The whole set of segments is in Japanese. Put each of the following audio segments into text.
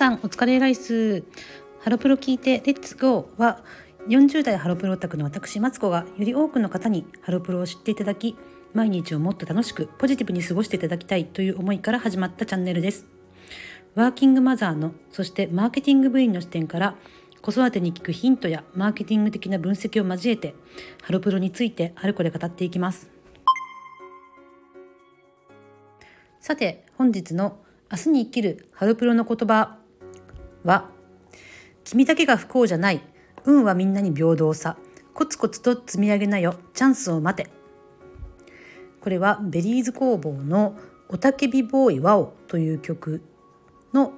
さんお疲れライス。ハロプロ聞いてレッツゴーは40代ハロプロオタクの私マツコがより多くの方にハロプロを知っていただき毎日をもっと楽しくポジティブに過ごしていただきたいという思いから始まったチャンネルです。ワーキングマザーのそしてマーケティング部員の視点から子育てに聞くヒントやマーケティング的な分析を交えてハロプロについてあれこれ語っていきます。さて本日の明日に生きるハロプロの言葉は君だけが不幸じゃない。運はみんなに平等さ。コツコツと積み上げなよ。チャンスを待て。これはベリーズ工房のおたけびボーイワオという曲の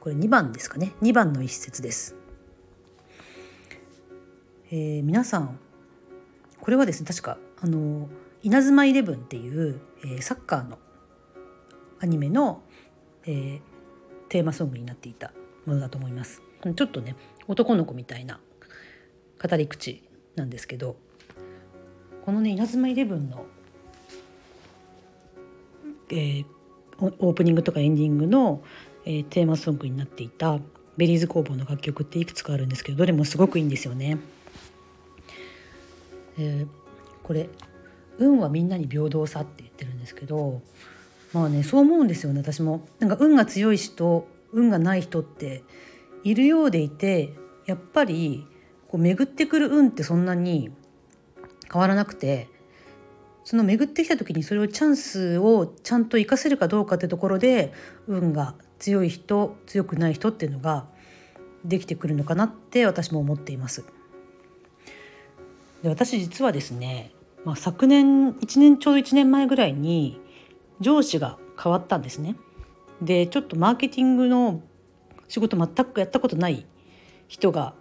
これ2番ですかね。2番の一節です、えー、皆さんこれはですね確かあの稲妻イレブンっていう、えー、サッカーのアニメの、えー、テーマソングになっていた。ものだと思いますちょっとね男の子みたいな語り口なんですけどこのね「稲妻イレブンの」えー、オープニングとかエンディングの、えー、テーマソングになっていたベリーズ工房の楽曲っていくつかあるんですけどどれもすごくいいんですよね。えー、これ「運はみんなに平等さ」って言ってるんですけどまあねそう思うんですよね私も。なんか運が強い人運がない人っているようでいてやっぱりこう巡ってくる運ってそんなに変わらなくてその巡ってきた時にそれをチャンスをちゃんと活かせるかどうかってところで運が強い人強くない人っていうのができてくるのかなって私も思っています。で私実はですね、まあ、昨年1年ちょうど1年前ぐらいに上司が変わったんですね。でちょっとマーケティングの仕事全くやったことない人が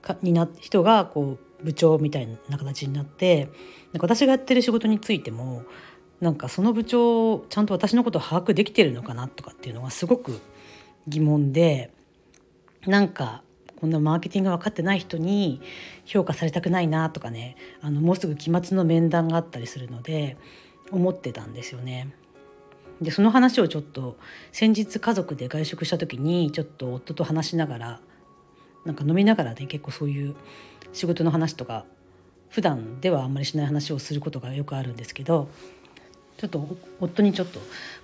かにな人がこう部長みたいな形になってなんか私がやってる仕事についてもなんかその部長ちゃんと私のことを把握できてるのかなとかっていうのがすごく疑問でなんかこんなマーケティング分かってない人に評価されたくないなとかねあのもうすぐ期末の面談があったりするので思ってたんですよね。でその話をちょっと先日家族で外食した時にちょっと夫と話しながらなんか飲みながらね結構そういう仕事の話とか普段ではあんまりしない話をすることがよくあるんですけどちょっと夫にちょっと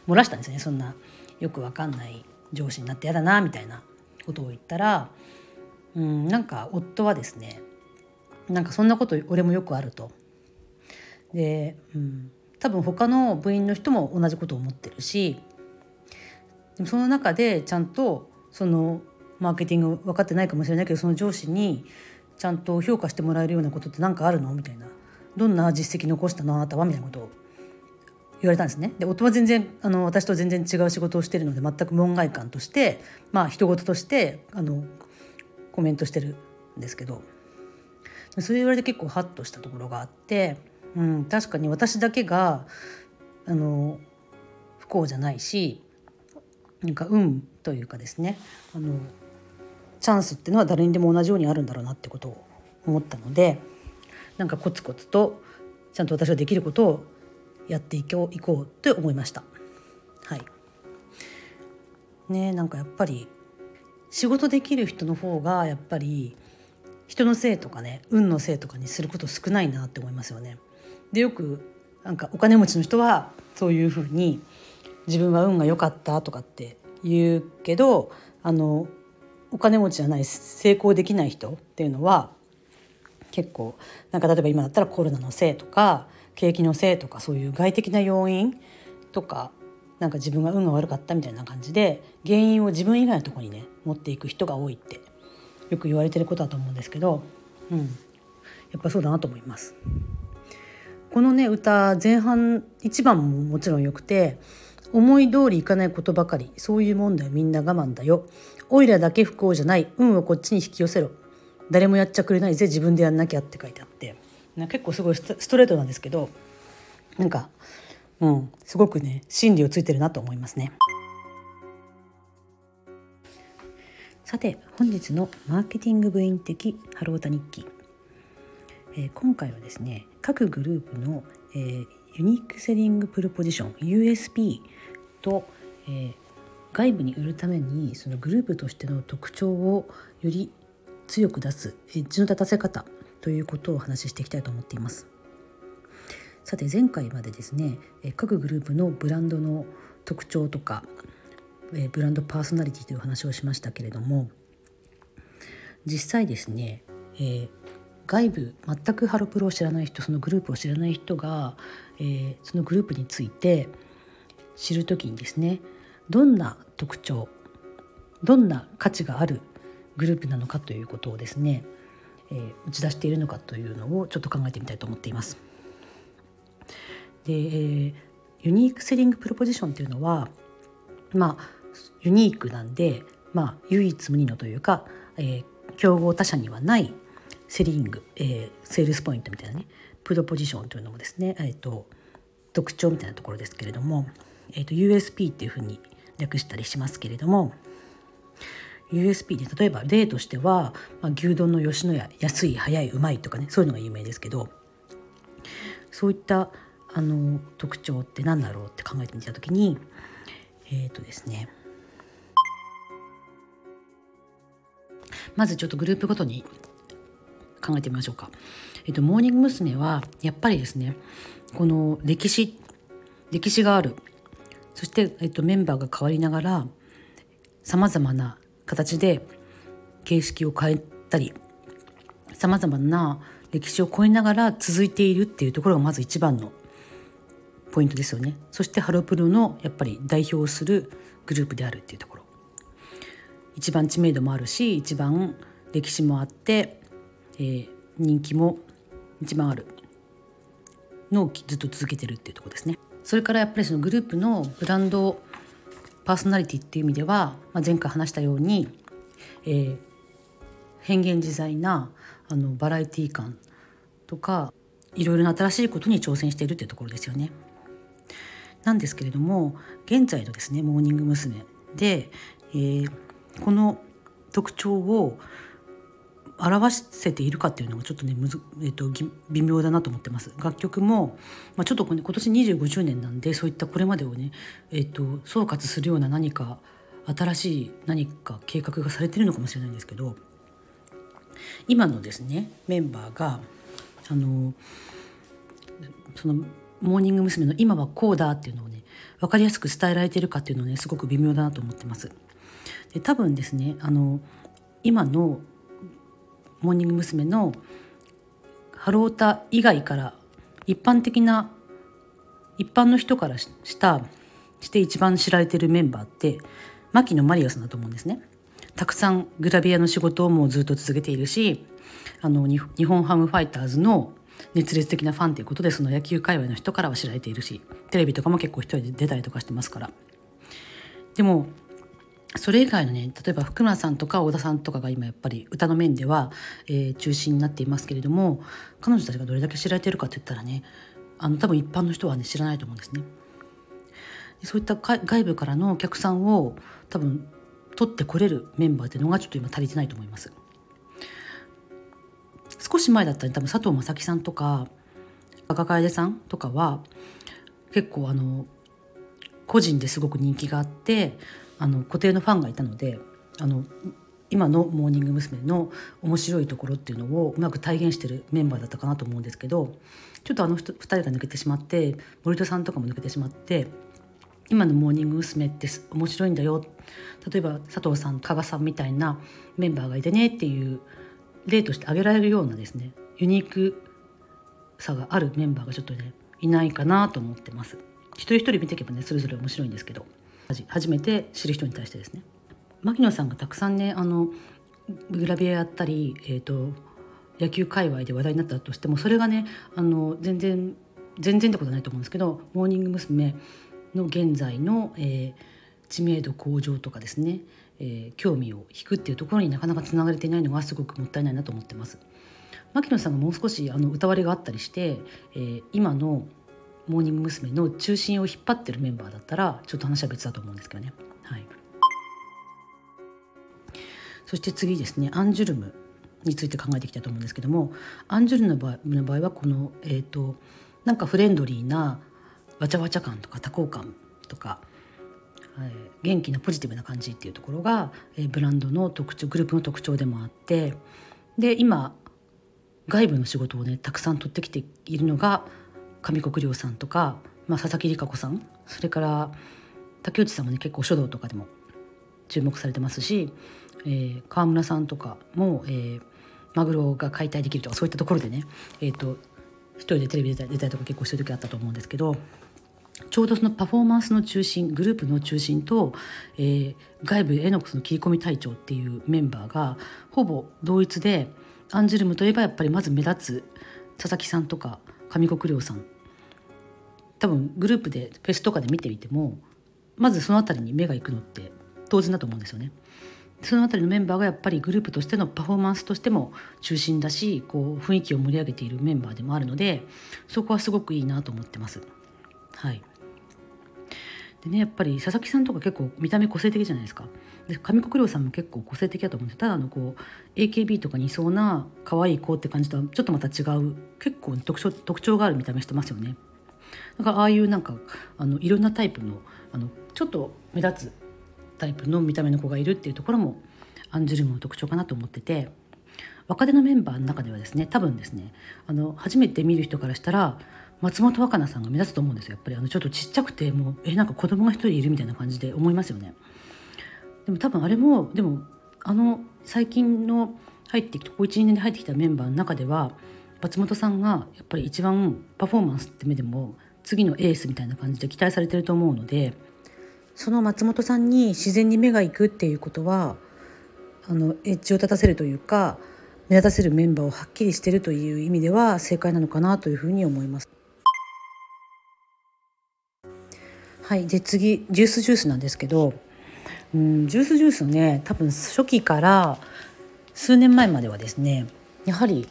漏らしたんですねそんなよくわかんない上司になって嫌だなみたいなことを言ったらうんなんか夫はですねなんかそんなこと俺もよくあると。で、うん、多分他の部員の人も同じことを思ってるしその中でちゃんとそのマーケティング分かってないかもしれないけどその上司にちゃんと評価してもらえるようなことって何かあるの？みたいなどんな実績残したの？あなたは？みたいなことを言われたんですね。で夫は全然あの私と全然違う仕事をしてるので全く門外漢としてまあ人事としてあのコメントしてるんですけどそれ言われて結構ハッとしたところがあって。うん、確かに私だけがあの不幸じゃないしなんか運というかですねあのチャンスっていうのは誰にでも同じようにあるんだろうなってことを思ったのでなんかコツコツとちゃんと私ができることをやっていこういこうと思いました。はいねなんかやっぱり仕事できる人の方がやっぱり人のせいとかね運のせいとかにすること少ないなって思いますよね。でよくなんかお金持ちの人はそういうふうに自分は運が良かったとかって言うけどあのお金持ちじゃない成功できない人っていうのは結構なんか例えば今だったらコロナのせいとか景気のせいとかそういう外的な要因とかなんか自分が運が悪かったみたいな感じで原因を自分以外のとこにね持っていく人が多いってよく言われてることだと思うんですけど、うん、やっぱそうだなと思います。このね歌前半1番ももちろんよくて思い通りいかないことばかりそういうもんだよみんな我慢だよ。おいらだけ不幸じゃない運をこっちに引き寄せろ。誰もやっちゃくれないぜ自分でやんなきゃって書いてあって。な結構すごいストレートなんですけどなんかうんすごくね真理をついてるなと思いますね。さて本日のマーケティング部員的ハロータ日記、えー、今回はですね各グループの、えー、ユニークセリングプロポジション USP と、えー、外部に売るためにそのグループとしての特徴をより強く出すエッジの立たせ方ということをお話ししていきたいと思っています。さて前回までですね各グループのブランドの特徴とかブランドパーソナリティという話をしましたけれども実際ですね、えー、外部全くハロプロを知らない人そのグループを知らない人が、えー、そのグループについて知る時にですねどんな特徴どんな価値があるグループなのかということをですね、えー、打ち出しているのかというのをちょっと考えてみたいと思っています。で、えー、ユニークセリングプロポジションというのはまあユニークなんで、まあ、唯一無二のというか、えー、競合他社にはないセリング、えー、セールスポイントみたいなねプロポジションというのもですね、えーと、特徴みたいなところですけれども、えーと、USP っていうふうに略したりしますけれども USP で例えば例としては、まあ、牛丼の吉野家安い早いうまいとかねそういうのが有名ですけどそういったあの特徴って何だろうって考えてみた時にえっ、ー、とですねまずちょっとグループごとに考えてみましょうか。えっと、モーニング娘。はやっぱりですねこの歴史歴史があるそして、えっと、メンバーが変わりながらさまざまな形で形式を変えたりさまざまな歴史を超えながら続いているっていうところがまず一番のポイントですよねそしてハロプロのやっぱり代表するグループであるっていうところ一番知名度もあるし一番歴史もあって、えー、人気も一番あるのをずっと続けてるっていうとこですね。それからやっぱりそのグループのブランドパーソナリティっていう意味では、まあ、前回話したように、えー、変幻自在なあのバラエティー感とかいろいろな新しいことに挑戦しているっていうところですよね。なんですけれども現在のですねモーニング娘。で、えー、この特徴を表せているかっていうのがちょっとねむず、えーと、微妙だなと思ってます楽曲も、まあ、ちょっと、ね、今年25周年なんでそういったこれまでをね、えーと、総括するような何か新しい何か計画がされてるのかもしれないんですけど今のですねメンバーがあのそのモーニング娘。の今はこうだっていうのをね分かりやすく伝えられてるかっていうのはねすごく微妙だなと思ってます。で多分ですねあの今のモーニング娘。のハロータ以外から一般的な一般の人からしたして一番知られてるメンバーって牧野マリアさんだと思うんですね。たくさんグラビアの仕事をもうずっと続けているしあの日本ハムファイターズの熱烈的なファンということでその野球界隈の人からは知られているしテレビとかも結構一人で出たりとかしてますからでもそれ以外のね例えば福村さんとか小田さんとかが今やっぱり歌の面では、えー、中心になっていますけれども彼女たちがどれだけ知られてるかって言ったらねあの多分一般の人はね知らないと思うんですね。そういった外部からのお客さんを多分取ってこれるメンバーっていうのがちょっと今足りてないと思います。少し前だったら多分佐藤正樹さんとか赤楓さんとかは結構あの個人ですごく人気があってあの固定のファンがいたのであの今のモーニング娘。の面白いところっていうのをうまく体現してるメンバーだったかなと思うんですけどちょっとあの2人が抜けてしまって森戸さんとかも抜けてしまって今のモーニング娘。って面白いんだよ例えば佐藤さん加賀さんみたいなメンバーがいてねっていう例として挙げられるようなですねユニークさがあるメンバーがちょっとねいないかなと思ってます。一人一人見ていけばねそれぞれ面白いんですけど初めて知る人に対してですね。牧野さんがたくさんねあのグラビアやったり、えーと、野球界隈で話題になったとしてもそれがねあの全然全然ってことはないと思うんですけどモーニング娘。の現在の、えー、知名度向上とかですね、えー、興味を引くっていうところになかなかつながれていないのがすごくもったいないなと思ってます。牧野さんがもう少しあの歌割りがあったりして、えー、今のモーニング娘。の中心を引っ張ってるメンバーだったらちょっと話は別だと思うんですけどね。はい、そして次ですねアンジュルムについて考えていきたいと思うんですけどもアンジュルムの場合の場合はこの、えーと、なんかフレンドリーなわちゃわちゃ感とか多幸感とか元気なポジティブな感じっていうところが、えブランドの特徴グループの特徴でもあってで今外部の仕事をねたくさん取ってきているのが上国良さんとか、まあ、佐々木里香子さんそれから竹内さんもね結構書道とかでも注目されてますし、えー、川村さんとかも、えー、マグロが解体できるとかそういったところでね、えーと、一人でテレビ出たり出たりとか結構してる時あったと思うんですけどちょうどそのパフォーマンスの中心グループの中心と、えー、外部エノックスの切り込み隊長っていうメンバーがほぼ同一でアンジュルムといえばやっぱりまず目立つ佐々木さんとか上国良さん多分グループでフェスとかで見てみてもまずその辺りに目が行くのって当然だと思うんですよね。その辺りのメンバーがやっぱりグループとしてのパフォーマンスとしても中心だしこう雰囲気を盛り上げているメンバーでもあるのでそこはすごくいいなと思ってます。はいでねやっぱり佐々木さんとか結構見た目個性的じゃないですか。で上国良さんも結構個性的だと思うんですただのこう AKB とかにいそうな可愛い子って感じとはちょっとまた違う結構特徴特徴がある見た目してますよね。だかああいうなんかあのいろんなタイプのあのちょっと目立つタイプの見た目の子がいるっていうところもアンジュルムの特徴かなと思ってて若手のメンバーの中ではですね多分ですねあの初めて見る人からしたら松本若菜さんが目立つと思うんですよやっぱりあのちょっとちっちゃくてもうえなんか子供が一人いるみたいな感じで思いますよね。でも多分あれもでもあの最近の入ってきてここ12年で入ってきたメンバーの中では松本さんがやっぱり一番パフォーマンスって目でも次のエースみたいな感じで期待されてると思うのでその松本さんに自然に目が行くっていうことはあのエッジを立たせるというか目立たせるメンバーをはっきりしてるという意味では正解なのかなというふうに思います。はい、で次ジュースジュースなんですけど、うん、ジュースジュースね多分初期から数年前まではですねやはり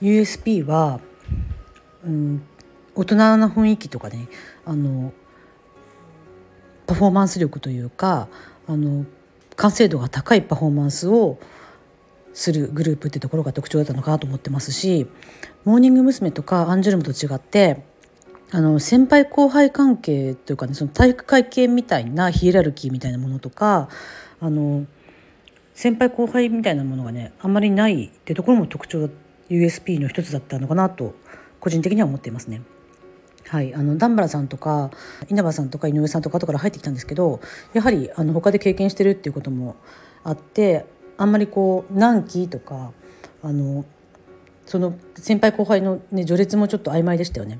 USP は、うん、大人な雰囲気とかねあのパフォーマンス力というかあの完成度が高いパフォーマンスをするグループってところが特徴だったのかなと思ってますしモーニング娘。とかアンジュルムと違ってあの先輩後輩関係というかねその体育会系みたいなヒエラルキーみたいなものとかあの先輩後輩みたいなものがねあんまりないってところも特徴 USP の一つだったのかなと個人的には思っていますね。はい、あの段原さんとか稲葉さんとか井上さんとか後から入ってきたんですけどやはりあの他で経験してるっていうこともあってあんまりこう何期とかあのその先輩後輩の、ね、序列もちょっと曖昧でしたよね。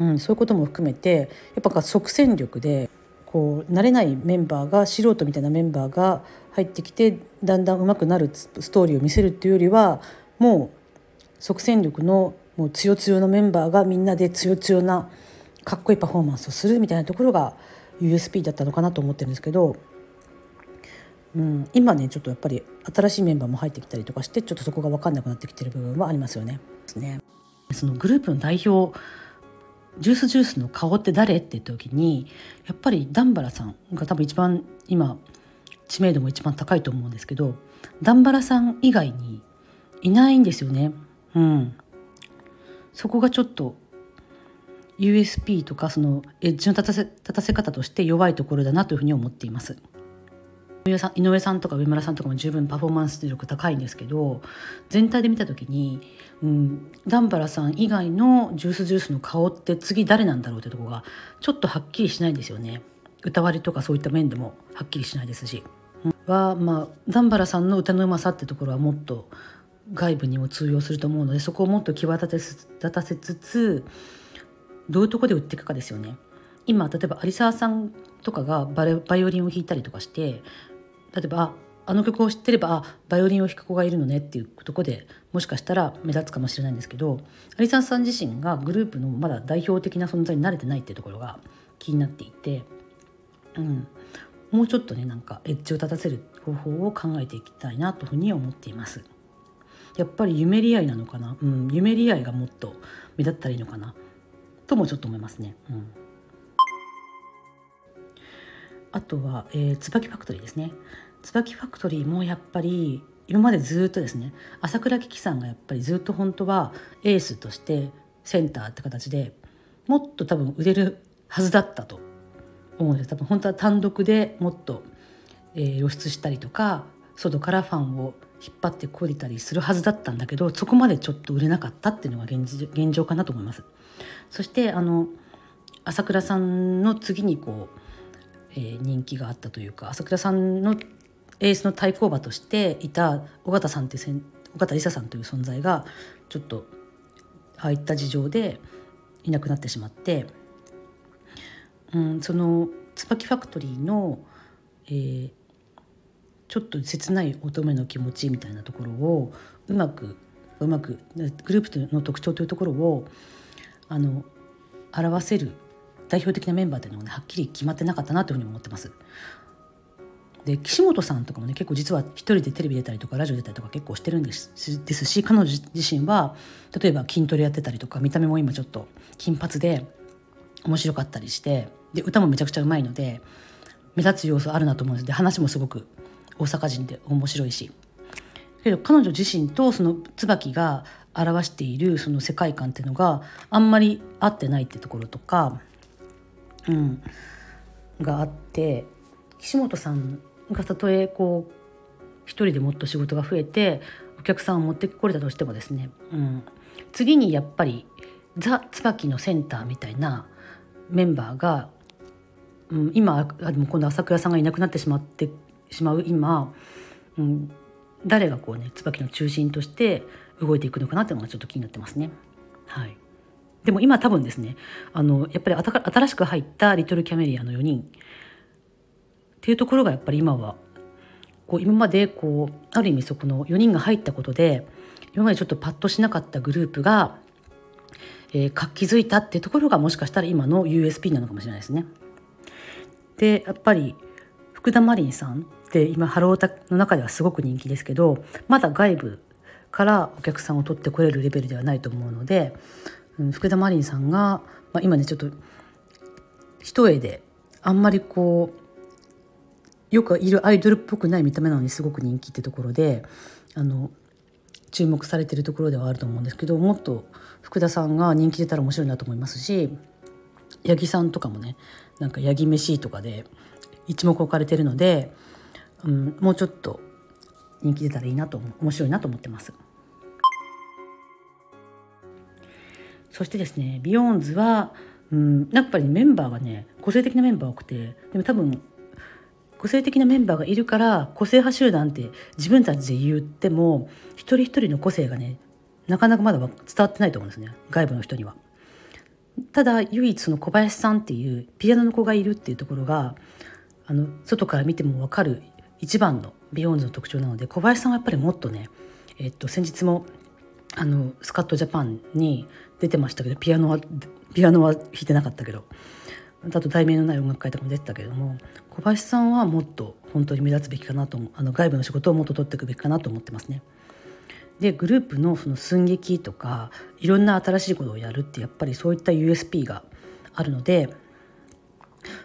うん、そういうことも含めてやっぱ即戦力でこう慣れないメンバーが素人みたいなメンバーが入ってきてだんだん上手くなるストーリーを見せるっていうよりはもう即戦力のもう強強のメンバーがみんなで強強なかっこいいパフォーマンスをするみたいなところが USP だったのかなと思ってるんですけど、うん、今ねちょっとやっぱり新しいメンバーも入ってきたりとかしてちょっとそこが分かんなくなってきてる部分はありますよね。そのグループの代表ジュースジュースの顔って誰って言った時にやっぱりダンバラさんが多分一番今知名度も一番高いと思うんですけどダンバラさん以外にいないんですよね。うん、そこがちょっと USP とかそのエッジの立たせ立たせ方として弱いところだなというふうに思っています。井上さんとか上村さんとかも十分パフォーマンス力高いんですけど全体で見た時に、うん、ダンバラさん以外のジュースジュースの顔って次誰なんだろうってとこがちょっとはっきりしないんですよね。歌割りとかそういった面でもはっきりしないですし。はまあダンバラさんの歌のうまさってところはもっと外部にも通用すると思うのでそこをもっと際立たせつつどういうとこで売っていくかですよね。今例えば有沢さんとかがバイオリンを弾いたりとかして例えばああの曲を知ってればあバイオリンを弾く子がいるのねっていうとこでもしかしたら目立つかもしれないんですけど有沢さん自身がグループのまだ代表的な存在に慣れてないっていうところが気になっていて、うん、もうちょっとねなんかエッジを立たせる方法を考えていきたいなというふうに思っています。やっぱり夢り合いなのかな、うん、夢り合いがもっと目立ったらいいのかな？ともちょっと思いますね。うん、あとは、えー、椿ファクトリーですね。椿ファクトリーもやっぱり今までずっとですね朝倉貴樹さんがやっぱりずっと本当はエースとしてセンターって形でもっと多分売れるはずだったと。思うんです。多分本当は単独でもっと、えー、露出したりとか外からファンを引っ張ってこりたりするはずだったんだけどそこまでちょっと売れなかったっていうのが現現状かなと思います。そしてあの朝倉さんの次にこう、えー、人気があったというか朝倉さんのエースの対抗馬としていた尾形さんって尾形梨沙さんという存在がちょっとああいった事情でいなくなってしまって、うん、その椿ファクトリーの、えー、ちょっと切ない乙女の気持ちみたいなところをうまくうまくグループの特徴というところをあの表せる代表的なメンバーというのがねはっきり決まってなかったなというふうに思ってます。で岸本さんとかもね結構実は一人でテレビ出たりとかラジオ出たりとか結構してるんですですし彼女自身は例えば筋トレやってたりとか見た目も今ちょっと金髪で面白かったりしてで歌もめちゃくちゃうまいので目立つ要素あるなと思うんですで話もすごく大阪人で面白いし。けど彼女自身とその椿が表しているその世界観っていうのがあんまり合ってないってところとか、うん、があって岸本さんがたとえこう一人でもっと仕事が増えてお客さんを持ってこれたとしてもですね、うん、次にやっぱりザ・椿のセンターみたいなメンバーが、うん、今でも今度朝倉さんがいなくなってしまってしまう今、うん、誰がこうね椿の中心として動いていくのかなっていうのがちょっと気になってますね。はいでも今多分ですねあのやっぱり新しく入ったリトルキャメリアの4人っていうところがやっぱり今はこう今までこうある意味そこの4人が入ったことで今までちょっとパッとしなかったグループが、えー、活気づいたっていうところがもしかしたら今の USP なのかもしれないですね。でやっぱり福田マリンさんって今ハロータの中ではすごく人気ですけどまだ外部からお客さんを取ってこれるレベルではないと思うので、うん、福田マリンさんが、まあ、今ねちょっと一重であんまりこうよくいるアイドルっぽくない見た目なのにすごく人気ってところであの注目されてるところではあると思うんですけどもっと福田さんが人気出たら面白いなと思いますし八木さんとかもねなんか八木飯とかで一目置かれてるので、うん、もうちょっと人気出たらいいなと面白いなと思ってます。そしてですねビヨーンズは、うん、やっぱりメンバーがね個性的なメンバー多くてでも多分個性的なメンバーがいるから個性派集団って自分たちで言っても一人一人の個性がねなかなかまだ伝わってないと思うんですね外部の人には。ただ唯一その小林さんっていうピアノの子がいるっていうところがあの外から見ても分かる一番のビヨーンズの特徴なので小林さんはやっぱりもっとね、えっと、先日もあのスカットジャパンに出てましたけどピアノはピアノは弾いてなかったけどあと題名のない音楽会とかも出てたけれども小林さんはもっと本当に目立つべきかなとあの外部の仕事をもっと取っていくべきかなと思ってますね。でグループのその寸劇とかいろんな新しいことをやるってやっぱりそういった USP があるので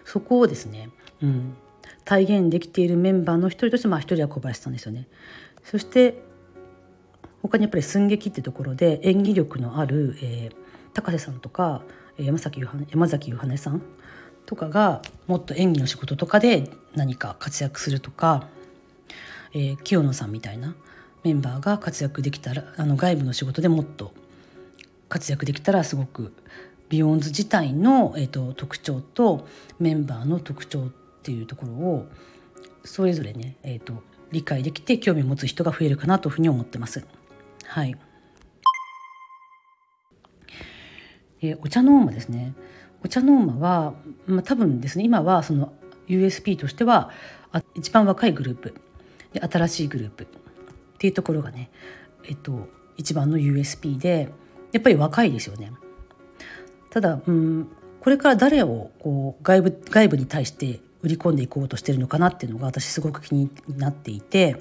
そこをですね、うん、体現できているメンバーの一人としてまあ一人は小林さんですよね。そして他にやっぱり寸劇ってところで演技力のある、えー、高瀬さんとか山崎山崎ゆはねさんとかがもっと演技の仕事とかで何か活躍するとか、えー、清野さんみたいなメンバーが活躍できたらあの外部の仕事でもっと活躍できたらすごくビヨンズ自体の、えーと、特徴とメンバーの特徴っていうところをそれぞれね、えーと、理解できて興味を持つ人が増えるかなというふうに思ってます。はい、えー、お茶の間ですねお茶の間は、まあ、多分ですね今はその USP としてはあ一番若いグループで新しいグループっていうところがね、えっと、一番の USP でやっぱり若いですよね。ただ、うん、これから誰をこう外部外部に対して売り込んでいこうとしてるのかなっていうのが私すごく気になっていて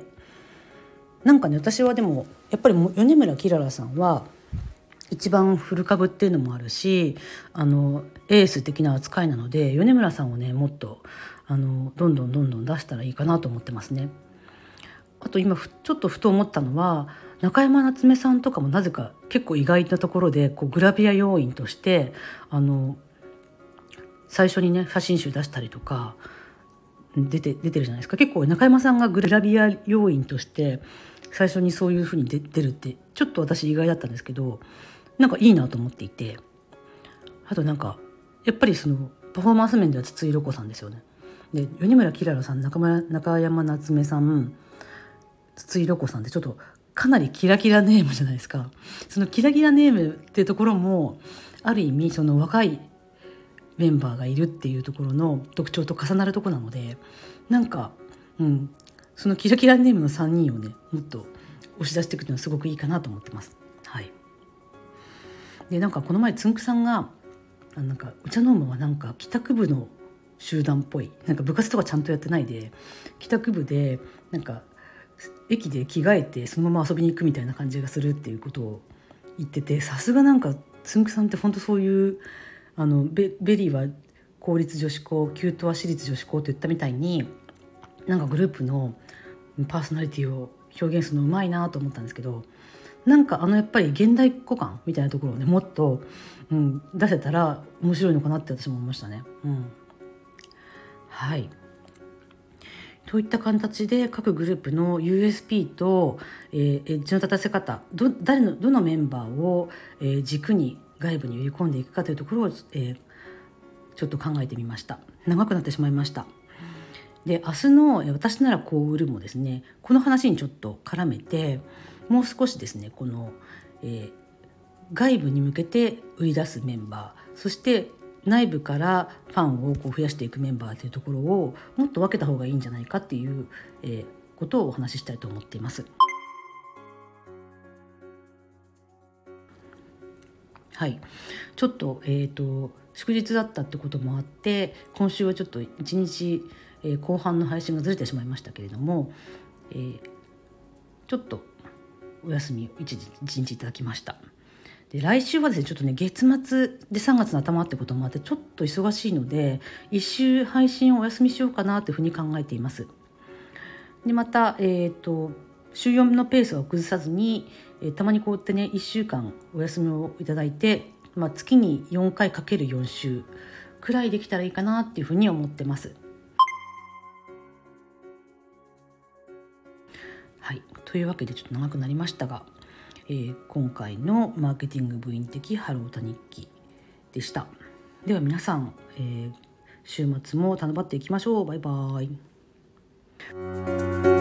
なんかね私はでもやっぱり米村キララさんは一番古株っていうのもあるしあのエース的な扱いなので米村さんをねもっとあのどんどんどんどん出したらいいかなと思ってますね。あと今ちょっとふと思ったのは中山夏目さんとかもなぜか結構意外なところでこうグラビア要員としてあの最初にね写真集出したりとか出て出てるじゃないですか結構中山さんがグラビア要員として最初にそういうふうに出てるってちょっと私意外だったんですけどなんかいいなと思っていてあとなんかやっぱりそのパフォーマンス面では筒井ロコさんですよね。で米村きららさん中村中山夏目さん筒井ロコさんってちょっとかなりキラキラネームじゃないですか。そのキラキラネームっていうところもある意味その若いメンバーがいるっていうところの特徴と重なるとこなのでなんか、うん、そのキラキラネームの3人をねもっと押し出していくのはすごくいいかなと思ってます。はい、でなんかこの前つんくさんがなんかお茶飲むはなんか帰宅部の集団っぽいなんか部活とかちゃんとやってないで帰宅部でなんか駅で着替えてそのまま遊びに行くみたいな感じがするっていうことを言っててさすがなんかつんくさんって本当そういうあのベベリーは公立女子校キュートは私立女子校って言ったみたいになんかグループのパーソナリティを表現するのうまいなと思ったんですけどなんかあのやっぱり現代っ子感みたいなところをねもっと、うん、出せたら面白いのかなって私も思いましたね。うん、はいといった形で各グループの USP と、えー、エッジの立たせ方ど誰のどのメンバーを、えー、軸に外部に売り込んでいくかというところを、えー、ちょっと考えてみました長くなってしまいましたで明日の「私ならこう売る」もですねこの話にちょっと絡めてもう少しですねこの、えー、外部に向けて売り出すメンバーそして内部からファンをこう増やしていくメンバーというところをもっと分けた方がいいんじゃないかっていう、えー、ことをお話ししたいと思っています。はい、ちょっと,、えーと、祝日だったってこともあって今週はちょっと一日、えー、後半の配信がずれてしまいましたけれども、えー、ちょっとお休み一日一日いただきました。で来週はですねちょっとね月末で3月の頭ってこともあってちょっと忙しいので1週配信をお休みしようかなというふうに考えています。でまた、えーと週4のペースを崩さずに、えー、たまにこうやってね1週間お休みをいただいて、まあ、月に4回かける4週くらいできたらいいかなっていうふうに思ってます。はい、というわけでちょっと長くなりましたが、えー、今回のマーケティング部員的ハロータ日記でした。では皆さん、えー、週末も楽張っていきましょう。バイバーイ。